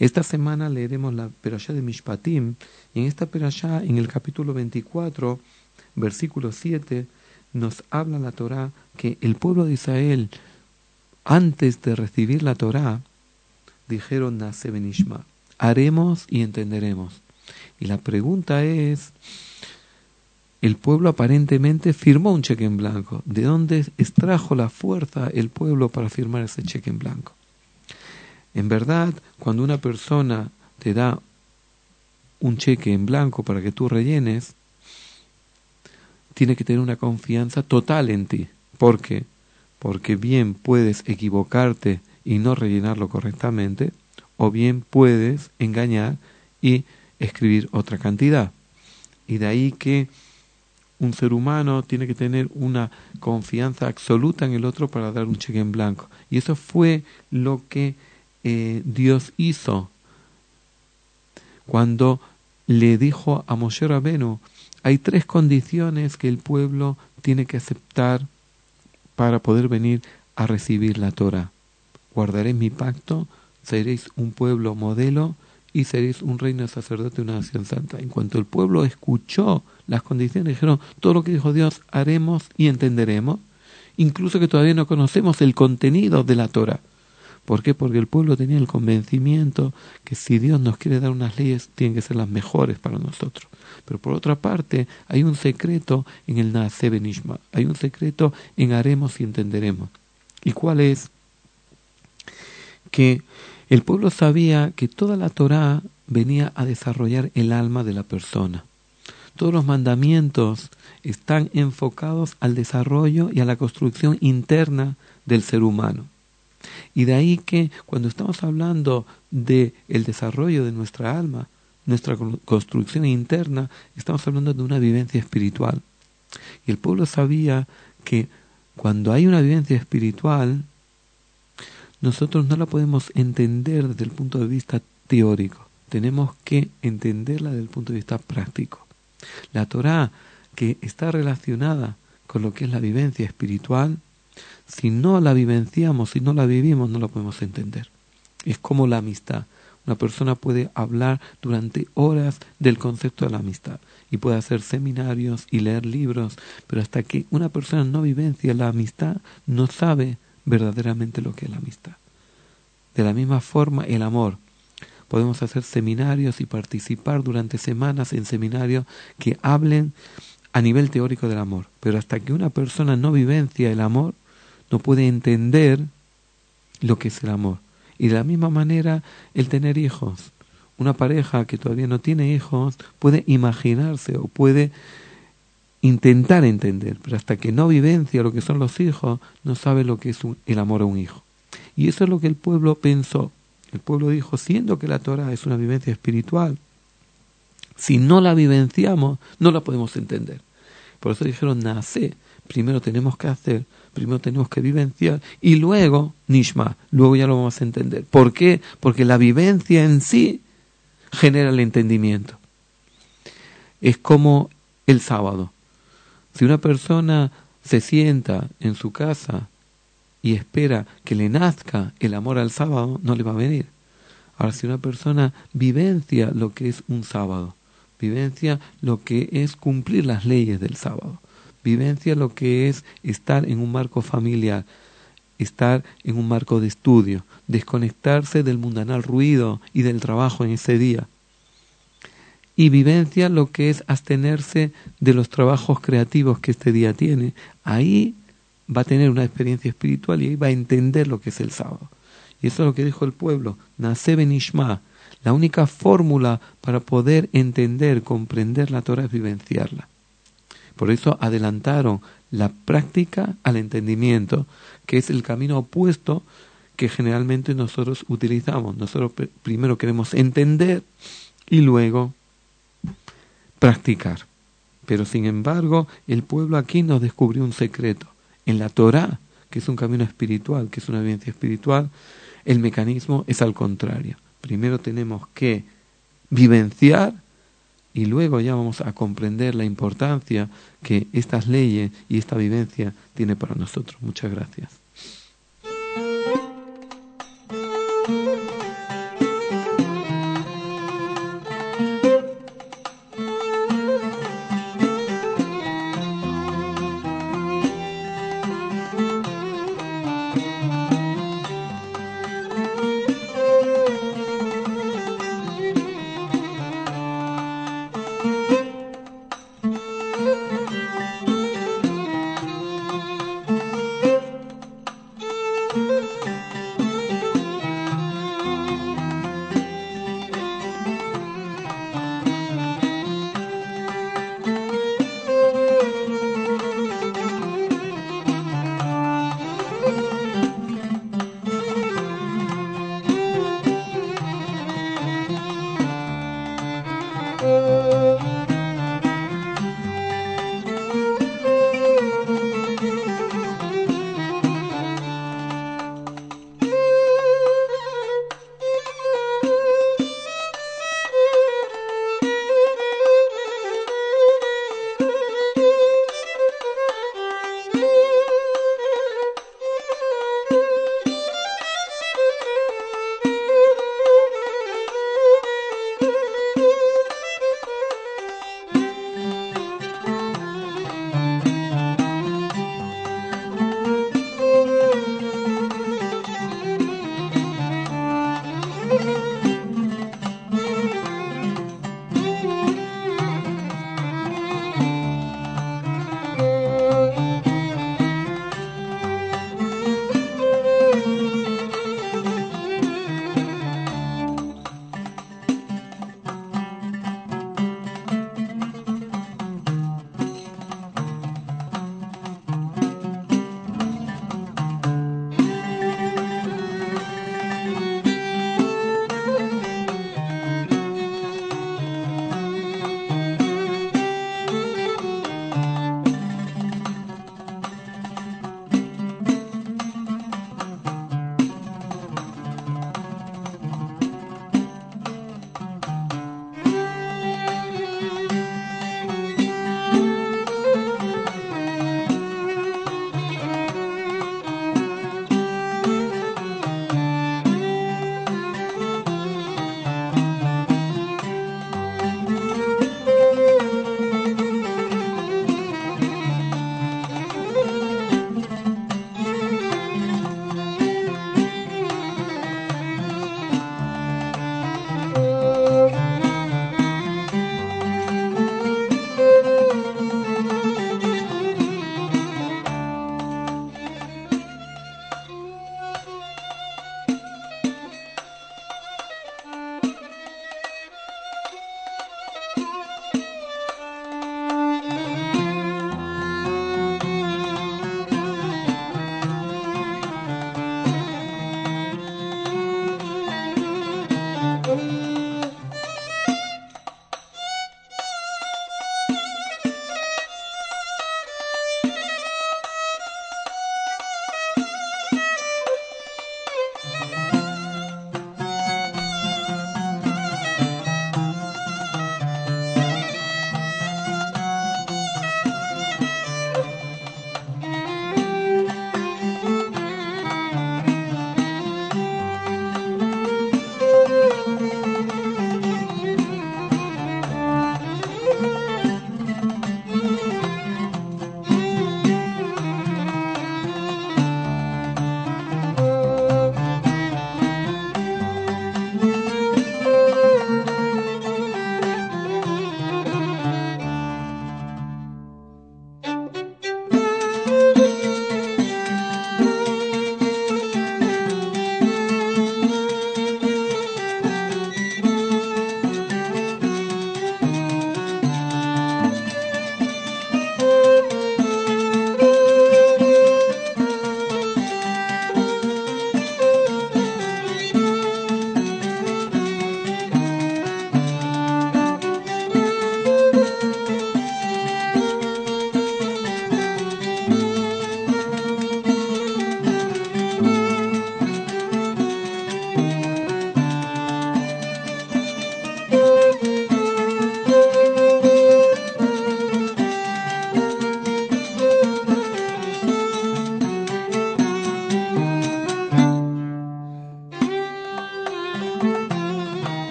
Esta semana leeremos la perashá de Mishpatim y en esta perashá, en el capítulo 24, versículo 7, nos habla la Torá que el pueblo de Israel, antes de recibir la Torá, dijeron Nase Benishma, haremos y entenderemos. Y la pregunta es, el pueblo aparentemente firmó un cheque en blanco. ¿De dónde extrajo la fuerza el pueblo para firmar ese cheque en blanco? En verdad, cuando una persona te da un cheque en blanco para que tú rellenes, tiene que tener una confianza total en ti. ¿Por qué? Porque bien puedes equivocarte y no rellenarlo correctamente, o bien puedes engañar y escribir otra cantidad. Y de ahí que un ser humano tiene que tener una confianza absoluta en el otro para dar un cheque en blanco. Y eso fue lo que eh, Dios hizo cuando le dijo a Moshe Rabenu, hay tres condiciones que el pueblo tiene que aceptar para poder venir a recibir la Torah. Guardaré mi pacto, seréis un pueblo modelo y seréis un reino sacerdote una nación santa. En cuanto el pueblo escuchó las condiciones, dijeron, todo lo que dijo Dios haremos y entenderemos, incluso que todavía no conocemos el contenido de la Torah. ¿Por qué? Porque el pueblo tenía el convencimiento que si Dios nos quiere dar unas leyes, tienen que ser las mejores para nosotros. Pero por otra parte, hay un secreto en el Naase Benishma, hay un secreto en haremos y entenderemos. ¿Y cuál es? Que el pueblo sabía que toda la Torá venía a desarrollar el alma de la persona. Todos los mandamientos están enfocados al desarrollo y a la construcción interna del ser humano. Y de ahí que cuando estamos hablando de el desarrollo de nuestra alma, nuestra construcción interna, estamos hablando de una vivencia espiritual. Y el pueblo sabía que cuando hay una vivencia espiritual, nosotros no la podemos entender desde el punto de vista teórico, tenemos que entenderla desde el punto de vista práctico. La Torah, que está relacionada con lo que es la vivencia espiritual, si no la vivenciamos, si no la vivimos, no la podemos entender. Es como la amistad. Una persona puede hablar durante horas del concepto de la amistad y puede hacer seminarios y leer libros, pero hasta que una persona no vivencia la amistad, no sabe verdaderamente lo que es la amistad. De la misma forma, el amor. Podemos hacer seminarios y participar durante semanas en seminarios que hablen a nivel teórico del amor, pero hasta que una persona no vivencia el amor, no puede entender lo que es el amor. Y de la misma manera, el tener hijos. Una pareja que todavía no tiene hijos puede imaginarse o puede intentar entender, pero hasta que no vivencia lo que son los hijos, no sabe lo que es el amor a un hijo. Y eso es lo que el pueblo pensó. El pueblo dijo, siendo que la Torah es una vivencia espiritual, si no la vivenciamos, no la podemos entender. Por eso dijeron, nace, primero tenemos que hacer, primero tenemos que vivenciar y luego, Nishma, luego ya lo vamos a entender. ¿Por qué? Porque la vivencia en sí genera el entendimiento. Es como el sábado. Si una persona se sienta en su casa y espera que le nazca el amor al sábado, no le va a venir. Ahora, si una persona vivencia lo que es un sábado, vivencia lo que es cumplir las leyes del sábado, vivencia lo que es estar en un marco familiar, estar en un marco de estudio, desconectarse del mundanal ruido y del trabajo en ese día, y vivencia lo que es abstenerse de los trabajos creativos que este día tiene, ahí va a tener una experiencia espiritual y ahí va a entender lo que es el sábado. Y eso es lo que dijo el pueblo, Nace Benishma. La única fórmula para poder entender, comprender la Torah es vivenciarla. Por eso adelantaron la práctica al entendimiento, que es el camino opuesto que generalmente nosotros utilizamos. Nosotros primero queremos entender y luego practicar. Pero sin embargo, el pueblo aquí nos descubrió un secreto. En la Torah, que es un camino espiritual, que es una vivencia espiritual, el mecanismo es al contrario. Primero tenemos que vivenciar y luego ya vamos a comprender la importancia que estas leyes y esta vivencia tiene para nosotros. Muchas gracias.